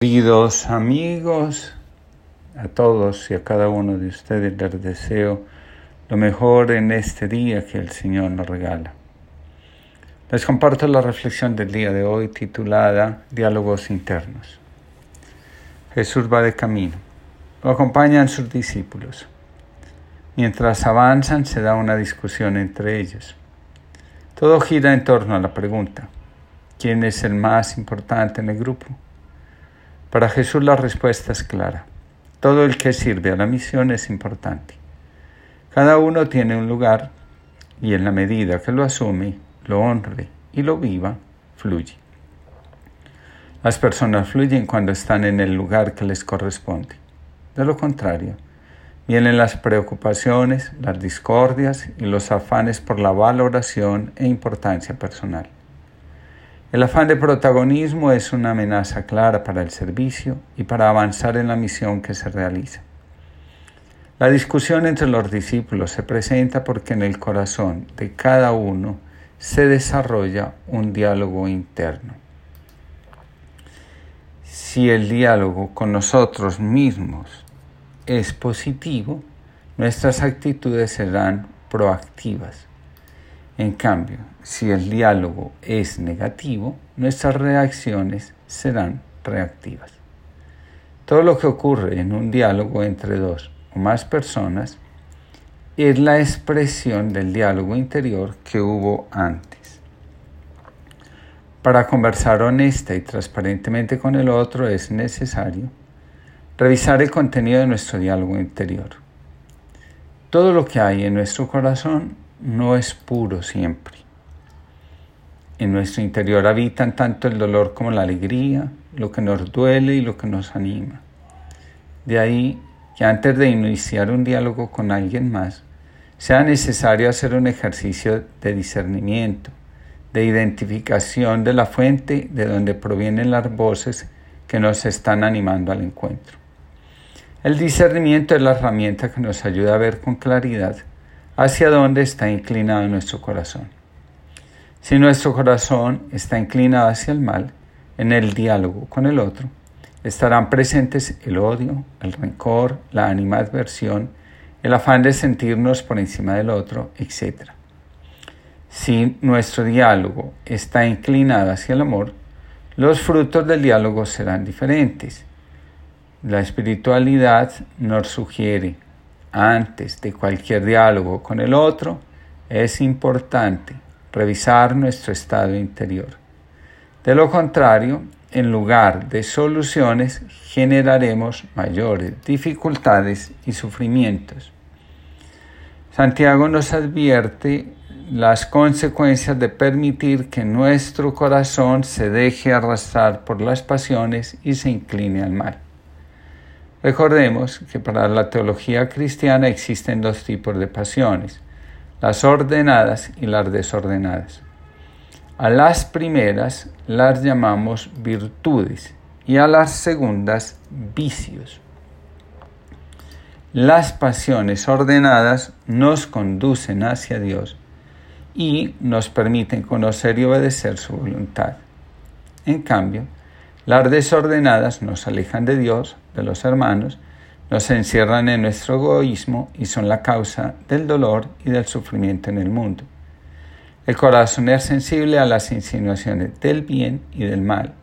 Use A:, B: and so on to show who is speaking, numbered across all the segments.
A: Queridos amigos, a todos y a cada uno de ustedes les deseo lo mejor en este día que el Señor nos regala. Les comparto la reflexión del día de hoy titulada Diálogos internos. Jesús va de camino. Lo acompañan sus discípulos. Mientras avanzan se da una discusión entre ellos. Todo gira en torno a la pregunta, ¿quién es el más importante en el grupo? Para Jesús la respuesta es clara. Todo el que sirve a la misión es importante. Cada uno tiene un lugar y en la medida que lo asume, lo honre y lo viva, fluye. Las personas fluyen cuando están en el lugar que les corresponde. De lo contrario, vienen las preocupaciones, las discordias y los afanes por la valoración e importancia personal. El afán de protagonismo es una amenaza clara para el servicio y para avanzar en la misión que se realiza. La discusión entre los discípulos se presenta porque en el corazón de cada uno se desarrolla un diálogo interno. Si el diálogo con nosotros mismos es positivo, nuestras actitudes serán proactivas en cambio, si el diálogo es negativo, nuestras reacciones serán reactivas. Todo lo que ocurre en un diálogo entre dos o más personas es la expresión del diálogo interior que hubo antes. Para conversar honesta y transparentemente con el otro es necesario revisar el contenido de nuestro diálogo interior. Todo lo que hay en nuestro corazón no es puro siempre. En nuestro interior habitan tanto el dolor como la alegría, lo que nos duele y lo que nos anima. De ahí que antes de iniciar un diálogo con alguien más, sea necesario hacer un ejercicio de discernimiento, de identificación de la fuente de donde provienen las voces que nos están animando al encuentro. El discernimiento es la herramienta que nos ayuda a ver con claridad hacia dónde está inclinado nuestro corazón. Si nuestro corazón está inclinado hacia el mal, en el diálogo con el otro, estarán presentes el odio, el rencor, la animadversión, el afán de sentirnos por encima del otro, etc. Si nuestro diálogo está inclinado hacia el amor, los frutos del diálogo serán diferentes. La espiritualidad nos sugiere antes de cualquier diálogo con el otro, es importante revisar nuestro estado interior. De lo contrario, en lugar de soluciones, generaremos mayores dificultades y sufrimientos. Santiago nos advierte las consecuencias de permitir que nuestro corazón se deje arrastrar por las pasiones y se incline al mal. Recordemos que para la teología cristiana existen dos tipos de pasiones, las ordenadas y las desordenadas. A las primeras las llamamos virtudes y a las segundas vicios. Las pasiones ordenadas nos conducen hacia Dios y nos permiten conocer y obedecer su voluntad. En cambio, las desordenadas nos alejan de Dios, de los hermanos, nos encierran en nuestro egoísmo y son la causa del dolor y del sufrimiento en el mundo. El corazón es sensible a las insinuaciones del bien y del mal.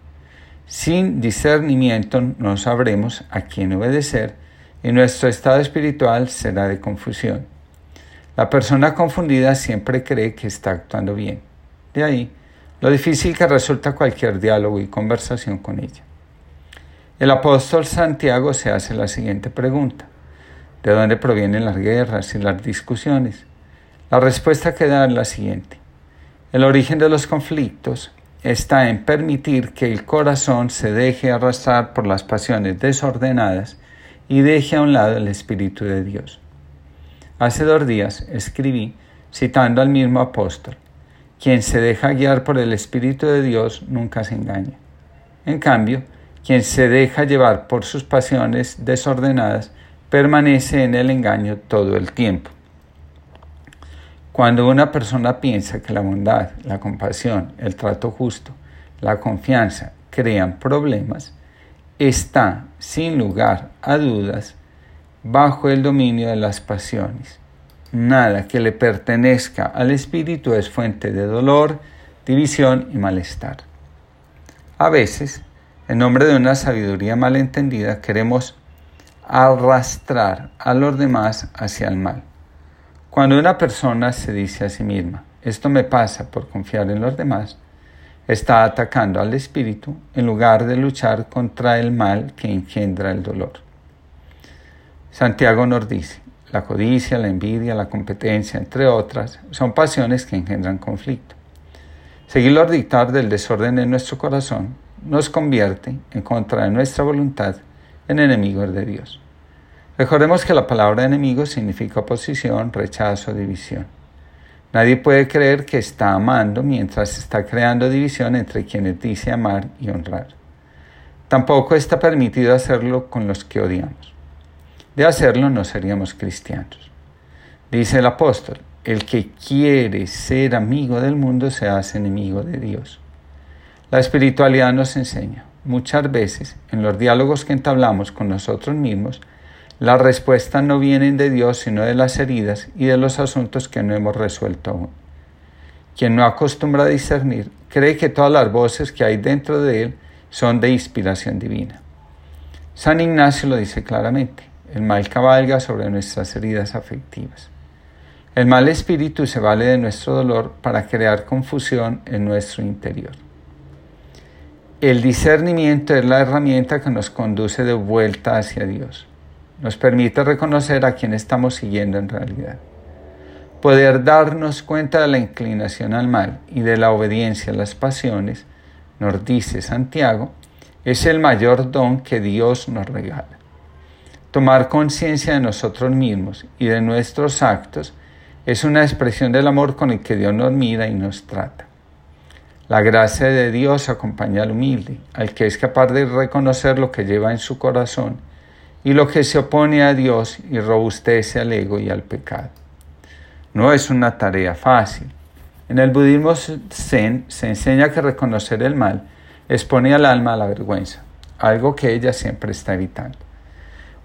A: Sin discernimiento no sabremos a quién obedecer y nuestro estado espiritual será de confusión. La persona confundida siempre cree que está actuando bien. De ahí lo difícil que resulta cualquier diálogo y conversación con ella. El apóstol Santiago se hace la siguiente pregunta. ¿De dónde provienen las guerras y las discusiones? La respuesta que da es la siguiente. El origen de los conflictos está en permitir que el corazón se deje arrastrar por las pasiones desordenadas y deje a un lado el Espíritu de Dios. Hace dos días escribí, citando al mismo apóstol, quien se deja guiar por el Espíritu de Dios nunca se engaña. En cambio, quien se deja llevar por sus pasiones desordenadas permanece en el engaño todo el tiempo. Cuando una persona piensa que la bondad, la compasión, el trato justo, la confianza crean problemas, está, sin lugar a dudas, bajo el dominio de las pasiones. Nada que le pertenezca al espíritu es fuente de dolor, división y malestar. A veces, en nombre de una sabiduría malentendida, queremos arrastrar a los demás hacia el mal. Cuando una persona se dice a sí misma, esto me pasa por confiar en los demás, está atacando al espíritu en lugar de luchar contra el mal que engendra el dolor. Santiago nos dice, la codicia, la envidia, la competencia, entre otras, son pasiones que engendran conflicto. Seguir los dictados del desorden en nuestro corazón nos convierte, en contra de nuestra voluntad, en enemigos de Dios. Recordemos que la palabra enemigo significa oposición, rechazo, división. Nadie puede creer que está amando mientras está creando división entre quienes dice amar y honrar. Tampoco está permitido hacerlo con los que odiamos. De hacerlo no seríamos cristianos. Dice el apóstol, el que quiere ser amigo del mundo se hace enemigo de Dios. La espiritualidad nos enseña muchas veces en los diálogos que entablamos con nosotros mismos las respuestas no vienen de Dios, sino de las heridas y de los asuntos que no hemos resuelto aún. Quien no acostumbra a discernir cree que todas las voces que hay dentro de él son de inspiración divina. San Ignacio lo dice claramente, el mal cabalga sobre nuestras heridas afectivas. El mal espíritu se vale de nuestro dolor para crear confusión en nuestro interior. El discernimiento es la herramienta que nos conduce de vuelta hacia Dios nos permite reconocer a quién estamos siguiendo en realidad. Poder darnos cuenta de la inclinación al mal y de la obediencia a las pasiones, nos dice Santiago, es el mayor don que Dios nos regala. Tomar conciencia de nosotros mismos y de nuestros actos es una expresión del amor con el que Dios nos mira y nos trata. La gracia de Dios acompaña al humilde, al que es capaz de reconocer lo que lleva en su corazón y lo que se opone a Dios y robustece al ego y al pecado. No es una tarea fácil. En el budismo zen se enseña que reconocer el mal expone al alma a la vergüenza, algo que ella siempre está evitando.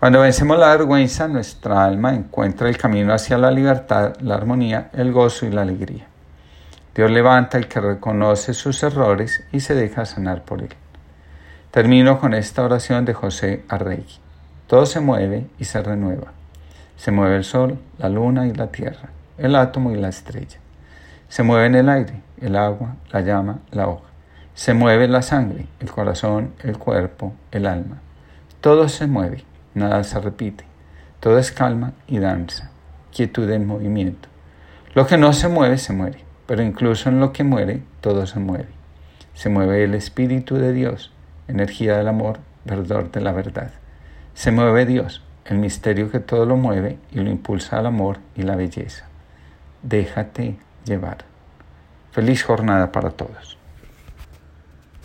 A: Cuando vencemos la vergüenza, nuestra alma encuentra el camino hacia la libertad, la armonía, el gozo y la alegría. Dios levanta al que reconoce sus errores y se deja sanar por él. Termino con esta oración de José Arregui. Todo se mueve y se renueva. Se mueve el sol, la luna y la tierra, el átomo y la estrella. Se mueve el aire, el agua, la llama, la hoja. Se mueve la sangre, el corazón, el cuerpo, el alma. Todo se mueve, nada se repite. Todo es calma y danza, quietud en movimiento. Lo que no se mueve se muere, pero incluso en lo que muere, todo se mueve. Se mueve el Espíritu de Dios, energía del amor, verdor de la verdad. Se mueve Dios, el misterio que todo lo mueve y lo impulsa al amor y la belleza. Déjate llevar. Feliz jornada para todos.